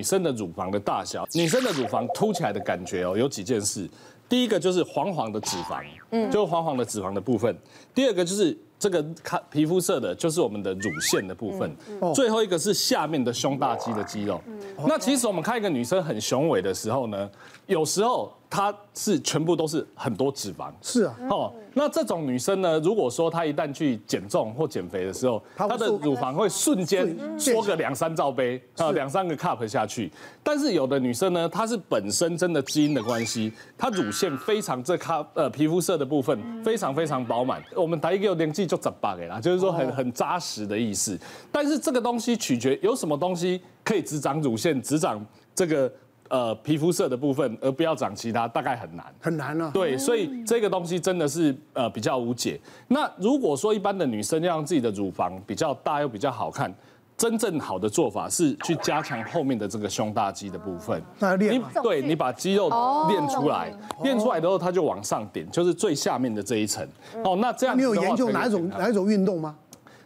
女生的乳房的大小，女生的乳房凸起来的感觉哦，有几件事。第一个就是黄黄的脂肪，嗯，就是黄黄的脂肪的部分。第二个就是这个看皮肤色的，就是我们的乳腺的部分。最后一个是下面的胸大肌的肌肉。那其实我们看一个女生很雄伟的时候呢，有时候。它是全部都是很多脂肪，是啊，哦，那这种女生呢，如果说她一旦去减重或减肥的时候，她的乳房会瞬间缩个两三罩杯啊，两三个 cup 下去。但是有的女生呢，她是本身真的基因的关系，她乳腺非常这咖呃皮肤色的部分非常非常饱满。我们打一个年纪就长八给啦，就是说很很扎实的意思。但是这个东西取决有什么东西可以只长乳腺，只长这个。呃，皮肤色的部分，而不要长其他，大概很难，很难了。对，所以这个东西真的是呃比较无解。那如果说一般的女生要让自己的乳房比较大又比较好看，真正好的做法是去加强后面的这个胸大肌的部分。那练你对你把肌肉练出来，练出来之后它就往上顶，就是最下面的这一层。哦，那这样你有研究哪一种哪一种运动吗？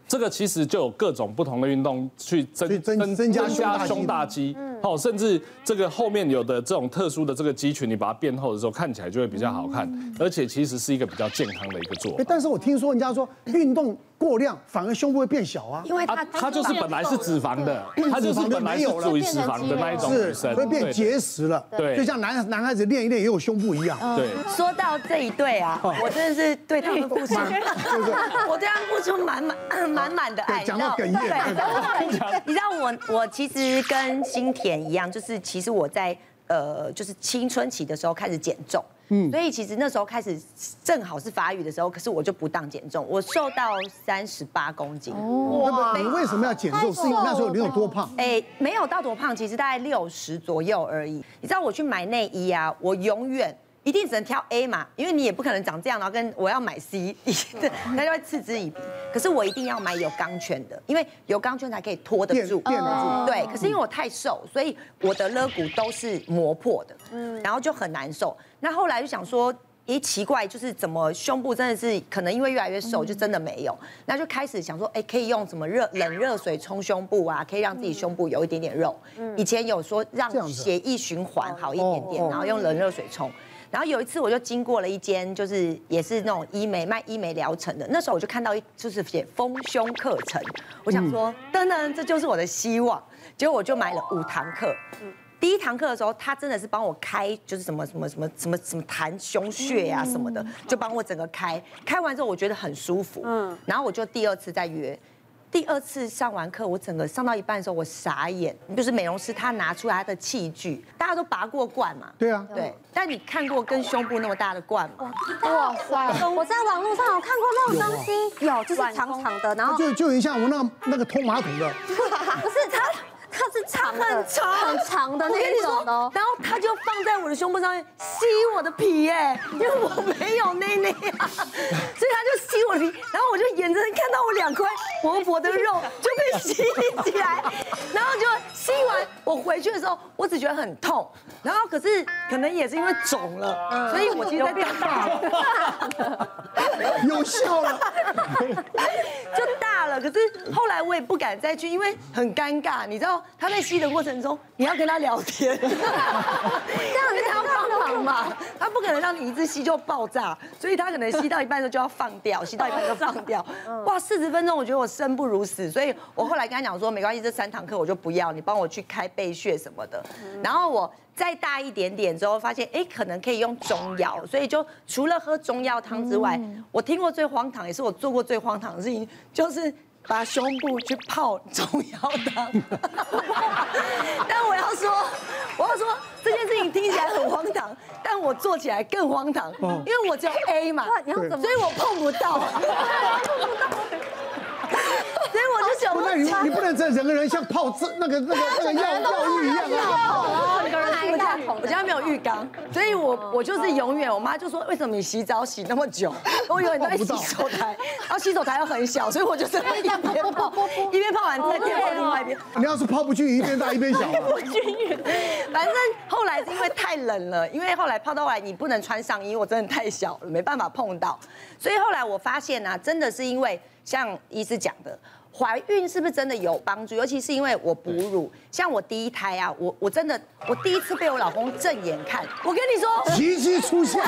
这个其实就有各种不同的运动去增增增加胸大肌，哦，甚至这个后面有的这种特殊的这个肌群，你把它变厚的时候，看起来就会比较好看，而且其实是一个比较健康的一个做法。但是我听说人家说运动。过量反而胸部会变小啊，因为它它就是本来是脂肪的，它就是本来是属于脂肪的那一种女生，会变结实了。对，就像男男孩子练一练也有胸部一样。对，说到这一对啊，我真的是对他们付出，我对他们付出满满满满的爱。讲到哽咽。你知道我我其实跟新田一样，就是其实我在呃就是青春期的时候开始减重。嗯，所以其实那时候开始正好是发育的时候，可是我就不当减重，我瘦到三十八公斤。哇！你为什么要减重？是因为那时候你有多胖？哎，没有到多胖，其实大概六十左右而已。你知道我去买内衣啊，我永远。一定只能挑 A 嘛，因为你也不可能长这样，然后跟我要买 C，对，那就会嗤之以鼻。可是我一定要买有钢圈的，因为有钢圈才可以拖得住，垫得住。对，可是因为我太瘦，所以我的肋骨都是磨破的，嗯，然后就很难受。那后来就想说，咦，奇怪，就是怎么胸部真的是可能因为越来越瘦，就真的没有。那就开始想说，哎，可以用什么热冷热水冲胸部啊，可以让自己胸部有一点点肉。以前有说让血液循环好一点点，然后用冷热水冲。然后有一次我就经过了一间，就是也是那种医美卖医美疗程的。那时候我就看到一就是写丰胸课程，我想说，噔噔，这就是我的希望。结果我就买了五堂课。第一堂课的时候，他真的是帮我开，就是什么什么什么什么什么弹胸穴呀什么的，就帮我整个开。开完之后我觉得很舒服。嗯。然后我就第二次再约。第二次上完课，我整个上到一半的时候，我傻眼。就是美容师他拿出来他的器具，大家都拔过罐嘛？对啊，对。但你看过跟胸部那么大的罐吗？哇塞！我在网络上有看过那种东西，有，就是长长的，然后就就很像我那个那个通马桶的。不是它。它是长很长很长的那种哦，然后它就放在我的胸部上面吸我的皮哎，因为我没有内内啊，所以它就吸我的皮，然后我就眼睁睁看到我两块薄薄的肉就被吸起来，然后就吸完，我回去的时候我只觉得很痛，然后可是可能也是因为肿了，所以我其实在变大了，有效了，就大了，可是后来我也不敢再去，因为很尴尬，你知道。他在吸的过程中，你要跟他聊天，这样子他要帮忙嘛，他不可能让你一次吸就爆炸，所以他可能吸到一半的时候就要放掉，吸到一半就放掉。哇，四十分钟，我觉得我生不如死，所以我后来跟他讲说，没关系，这三堂课我就不要，你帮我去开背穴什么的。然后我再大一点点之后，发现哎，可能可以用中药，所以就除了喝中药汤之外，我听过最荒唐，也是我做过最荒唐的事情，就是。把胸部去泡中药汤，但我要说，我要说这件事情听起来很荒唐，但我做起来更荒唐，因为我只有 A 嘛，所以我碰不到。所以我就想，那你你不能这人跟人像泡这那个那个那个药 药浴一样啊！我家没有浴缸，所以我我就是永远，我妈就说，为什么你洗澡洗那么久？我永远在洗手台，然后洗手台又很小，所以我就是一边泡一边泡完再接泡另外一边。你要是泡不均匀，一边大一边小。不均匀，反正后来是因为太冷了，因为后来泡到后来你不能穿上衣，我真的太小了，没办法碰到。所以后来我发现呢，真的是因为像医师讲的。怀孕是不是真的有帮助？尤其是因为我哺乳，像我第一胎啊，我我真的我第一次被我老公正眼看，我跟你说，奇迹出现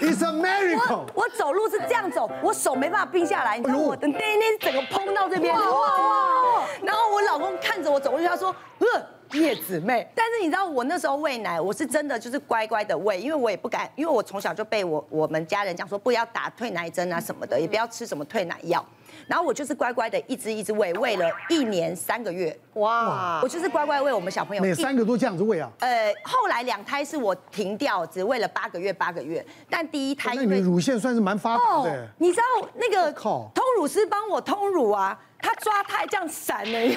，It's a miracle。我走路是这样走，我手没办法并下来，你知道我的内内整个碰到这边，哇哇，然后我老公看着我走过去，他说，呃，叶子妹。但是你知道我那时候喂奶，我是真的就是乖乖的喂，因为我也不敢，因为我从小就被我我们家人讲说不要打退奶针啊什么的，也不要吃什么退奶药。然后我就是乖乖的一只一只喂，喂了一年三个月。哇！我就是乖乖喂我们小朋友。每三个都这样子喂啊？呃，后来两胎是我停掉，只喂了八个月，八个月。但第一胎因为，那你乳腺算是蛮发达的。你知道那个通乳师帮我通乳啊？他抓胎这样闪呢，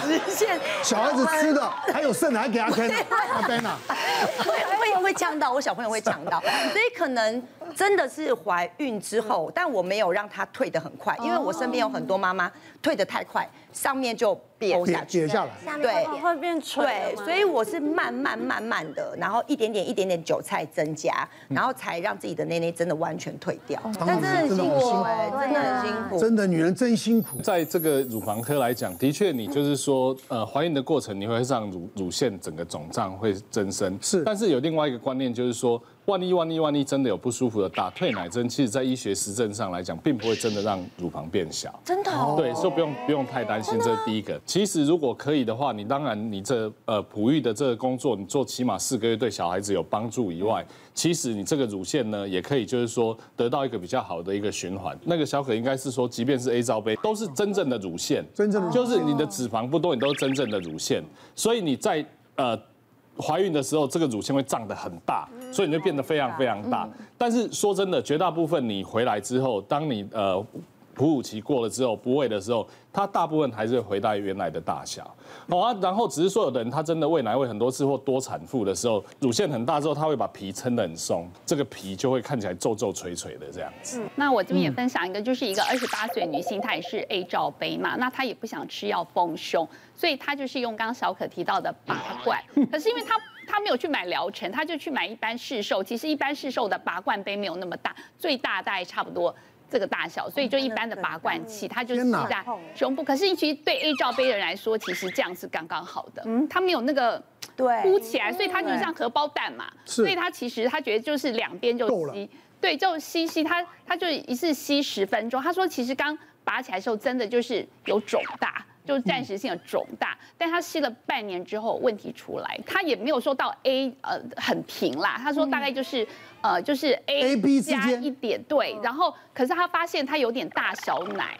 直线。小孩子吃的 还有剩的还给他添。阿 Ben 啊，会会会呛到我小朋友会呛到，所以可能真的是怀孕之后，但我没有让她退得很快，因为我身边有很多妈妈退得太快，上面就。跌下去，跌下来，对，会变垂。对，所以我是慢慢慢慢的，然后一点点一点点韭菜增加，然后才让自己的内内真的完全退掉。但真的很辛苦哎，真的很辛苦。真的，女人真辛苦。在这个乳房科来讲，的确，你就是说，呃，怀孕的过程你会让乳乳腺整个肿胀会增生。是，但是有另外一个观念就是说。万一万一万一真的有不舒服的，打退奶针，其实在医学实证上来讲，并不会真的让乳房变小。真的？哦对，所以不用不用太担心，这是第一个。其实如果可以的话，你当然你这呃哺育的这个工作，你做起码四个月，对小孩子有帮助以外，其实你这个乳腺呢，也可以就是说得到一个比较好的一个循环。那个小可应该是说，即便是 A 罩杯，都是真正的乳腺，真正的就是你的脂肪不多，你都是真正的乳腺，所以你在呃。怀孕的时候，这个乳腺会胀得很大，所以你就变得非常非常大。但是说真的，绝大部分你回来之后，当你呃。哺乳期过了之后，不喂的时候，它大部分还是会回到原来的大小。好啊，然后只是说有的人他真的喂奶喂很多次或多产妇的时候，乳腺很大之后，他会把皮撑得很松，这个皮就会看起来皱皱垂垂的这样子。嗯，那我这边也分享一个，就是一个二十八岁女性，她也是 A 罩杯嘛，那她也不想吃药丰胸，所以她就是用刚刚小可提到的拔罐。可是因为她她没有去买疗程，她就去买一般市售，其实一般市售的拔罐杯没有那么大，最大大概差不多。这个大小，所以就一般的拔罐器，它就是吸在胸部。可是其实对 A 罩杯的人来说，其实这样是刚刚好的。嗯，它没有那个对凸起来，所以它就像荷包蛋嘛。所以它其实他觉得就是两边就吸，对，就吸吸。它，它就一次吸十分钟。他说其实刚拔起来的时候真的就是有肿大。就是暂时性的肿大，但他吸了半年之后问题出来，他也没有说到 A 呃很平啦，他说大概就是呃就是 A B 加一点对，然后可是他发现他有点大小奶，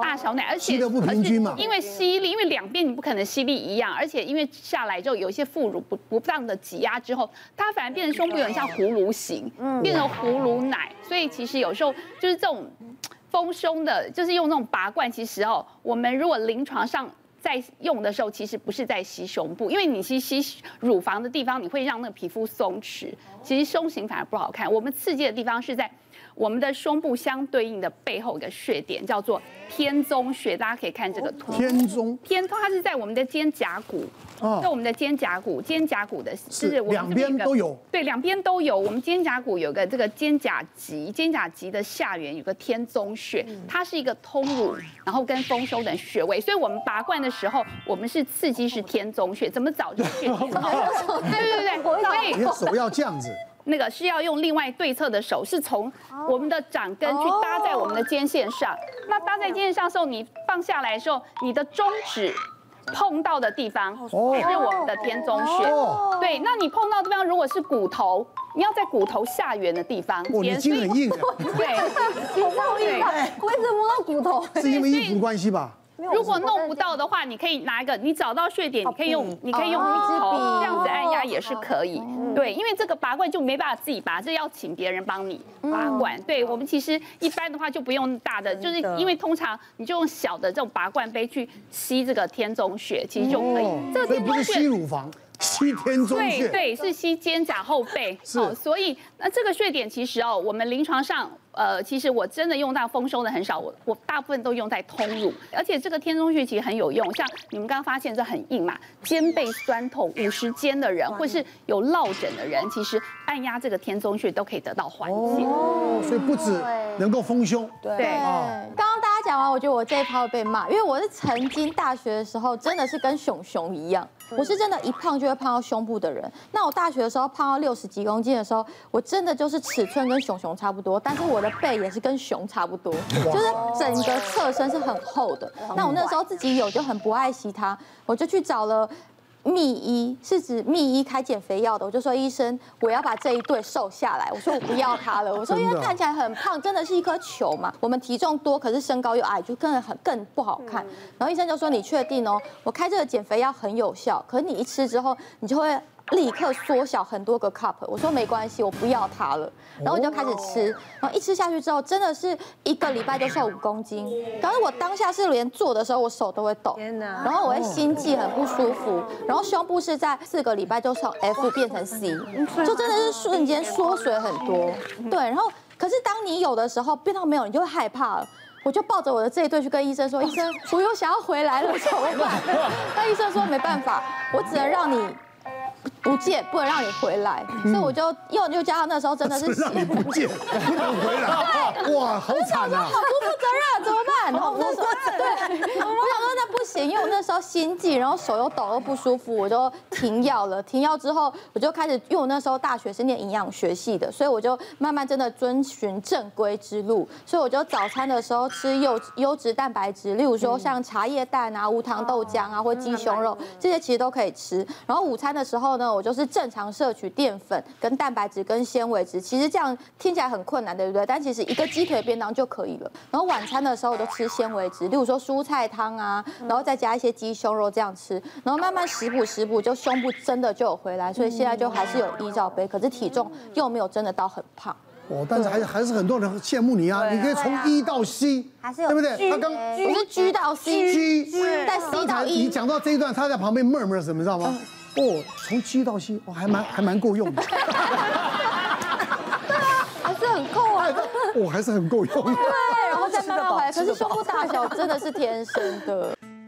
大小奶，而且不平均嘛，因为吸力，因为两边你不可能吸力一样，而且因为下来之后有一些副乳不不当的挤压之后，它反而变成胸部有点像葫芦形，变成葫芦奶，所以其实有时候就是这种。丰胸的，就是用那种拔罐。其实哦，我们如果临床上在用的时候，其实不是在吸胸部，因为你吸吸乳房的地方，你会让那个皮肤松弛，其实胸型反而不好看。我们刺激的地方是在。我们的胸部相对应的背后一个穴点叫做天宗穴，大家可以看这个图。天中，天宗，它是在我们的肩胛骨，在我们的肩胛骨，肩胛骨的是两边都有。对，两边都有。我们肩胛骨有个这个肩胛棘，肩胛棘的下缘有个天宗穴，它是一个通乳，然后跟丰收的穴位。所以我们拔罐的时候，我们是刺激是天宗穴，怎么找就 穴。对对对，所以手要这样子。那个是要用另外对侧的手，是从我们的掌根去搭在我们的肩线上。那搭在肩线上的时候，你放下来的时候，你的中指碰到的地方是我们的天中穴。对，那你碰到的地方如果是骨头，你要在骨头下缘的地方。哦，你筋很硬。对，筋超硬。为什么摸到骨头？是因为衣服关系吧？如果弄不到的话，你可以拿一个，你找到穴点，你可以用，你可以用笔头这样子按压也是可以。对，因为这个拔罐就没办法自己拔，这要请别人帮你拔罐。对，我们其实一般的话就不用大的，就是因为通常你就用小的这种拔罐杯去吸这个天中穴，其实就可以。这个天宗穴吸乳房，吸天中穴。对对，是吸肩胛后背。是，所以那这个穴点其实哦，我们临床上。呃，其实我真的用到丰胸的很少，我我大部分都用在通乳，而且这个天宗穴其实很有用，像你们刚刚发现这很硬嘛，肩背酸痛、五十肩的人，或是有落枕的人，其实按压这个天宗穴都可以得到缓解。哦，所以不止能够丰胸，对。刚刚大家讲完，我觉得我这一趴会被骂，因为我是曾经大学的时候真的是跟熊熊一样，我是真的，一胖就会胖到胸部的人。那我大学的时候胖到六十几公斤的时候，我真的就是尺寸跟熊熊差不多，但是我的背也是跟熊差不多，就是整个侧身是很厚的。那我那时候自己有就很不爱惜它，我就去找了。密医是指密医开减肥药的，我就说医生，我要把这一对瘦下来。我说我不要它了，我说因为看起来很胖，真的是一颗球嘛。我们体重多，可是身高又矮，就更很更不好看。然后医生就说你确定哦？我开这个减肥药很有效，可是你一吃之后，你就会。立刻缩小很多个 cup，我说没关系，我不要它了，然后我就开始吃，然后一吃下去之后，真的是一个礼拜就瘦五公斤。可是我当下是连做的时候我手都会抖，天！然后我会心悸很不舒服，然后胸部是在四个礼拜就从 F 变成 C，就真的是瞬间缩水很多。对，然后可是当你有的时候变到没有，你就会害怕了。我就抱着我的这一对去跟医生说，医生，我又想要回来了，怎么办？那医生说没办法，我只能让你。不见，不能让你回来，所以我就又又加上那时候真的 是让你不见，不能回来，哇，好惨啊！好不负责任，怎么办？然后那时候对，我想说那不行，因为我那时候心悸，然后手又抖又不舒服，我就停药了。停药之后，我就开始，因为我那时候大学是念营养学系的，所以我就慢慢真的遵循正规之路。所以我就早餐的时候吃优优质蛋白质，例如说像茶叶蛋啊、无糖豆浆啊，或鸡胸肉这些其实都可以吃。然后午餐的时候呢，我就是正常摄取淀粉、跟蛋白质、跟纤维质。其实这样听起来很困难，对不对？但其实一个鸡腿便当就可以了。然后晚餐的时候我都吃纤维质，例如说蔬菜汤啊，然后再加一些鸡胸肉这样吃。然后慢慢食补食补，就胸部真的就有回来。所以现在就还是有 E 罩杯，可是体重又没有真的到很胖。哦，但是还还是很多人羡慕你啊！你可以从一到 C，还是对不对？他刚我是 G 到 C，G，在 C 到 E。你讲到这一段，他在旁边 murmur 什么，知道吗？哦，从 G 到 C，哦，还蛮还蛮够用的。对啊，还是很够啊。哦，还是很够用。对，然后再慢慢回来。可是胸部大小真的是天生的。